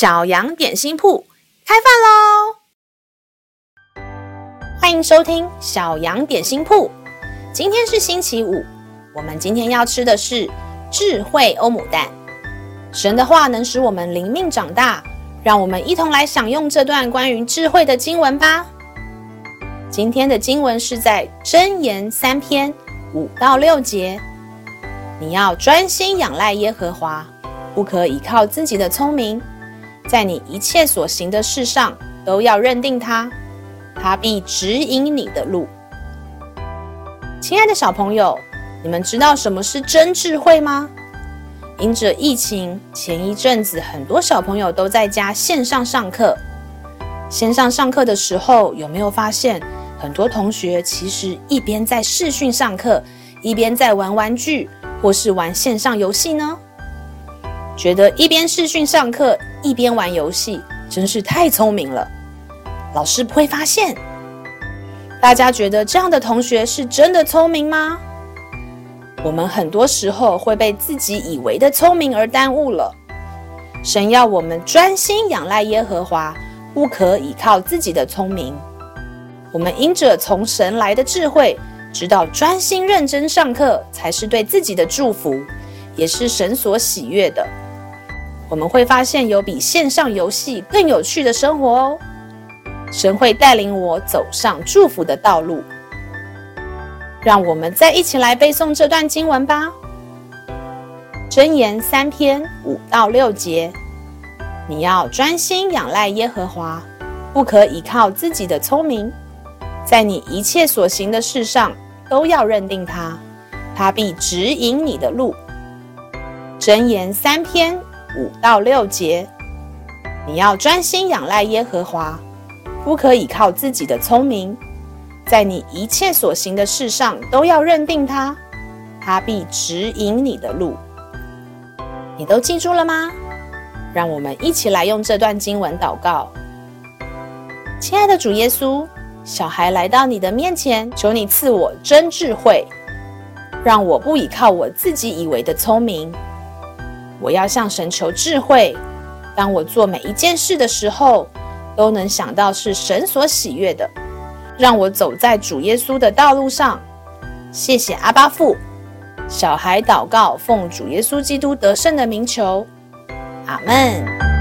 小羊点心铺开饭喽！欢迎收听小羊点心铺。今天是星期五，我们今天要吃的是智慧欧姆蛋。神的话能使我们灵命长大，让我们一同来享用这段关于智慧的经文吧。今天的经文是在箴言三篇五到六节。你要专心仰赖耶和华，不可倚靠自己的聪明。在你一切所行的事上，都要认定他，他必指引你的路。亲爱的小朋友，你们知道什么是真智慧吗？因着疫情，前一阵子很多小朋友都在家线上上课。线上上课的时候，有没有发现很多同学其实一边在视讯上课，一边在玩玩具或是玩线上游戏呢？觉得一边视讯上课一边玩游戏真是太聪明了，老师不会发现。大家觉得这样的同学是真的聪明吗？我们很多时候会被自己以为的聪明而耽误了。神要我们专心仰赖耶和华，不可倚靠自己的聪明。我们因着从神来的智慧，知道专心认真上课才是对自己的祝福，也是神所喜悦的。我们会发现有比线上游戏更有趣的生活哦。神会带领我走上祝福的道路。让我们再一起来背诵这段经文吧。箴言三篇五到六节，你要专心仰赖耶和华，不可倚靠自己的聪明，在你一切所行的事上都要认定他，他必指引你的路。箴言三篇。五到六节，你要专心仰赖耶和华，不可倚靠自己的聪明，在你一切所行的事上都要认定他，他必指引你的路。你都记住了吗？让我们一起来用这段经文祷告。亲爱的主耶稣，小孩来到你的面前，求你赐我真智慧，让我不倚靠我自己以为的聪明。我要向神求智慧，当我做每一件事的时候，都能想到是神所喜悦的，让我走在主耶稣的道路上。谢谢阿巴父，小孩祷告，奉主耶稣基督得胜的名求，阿门。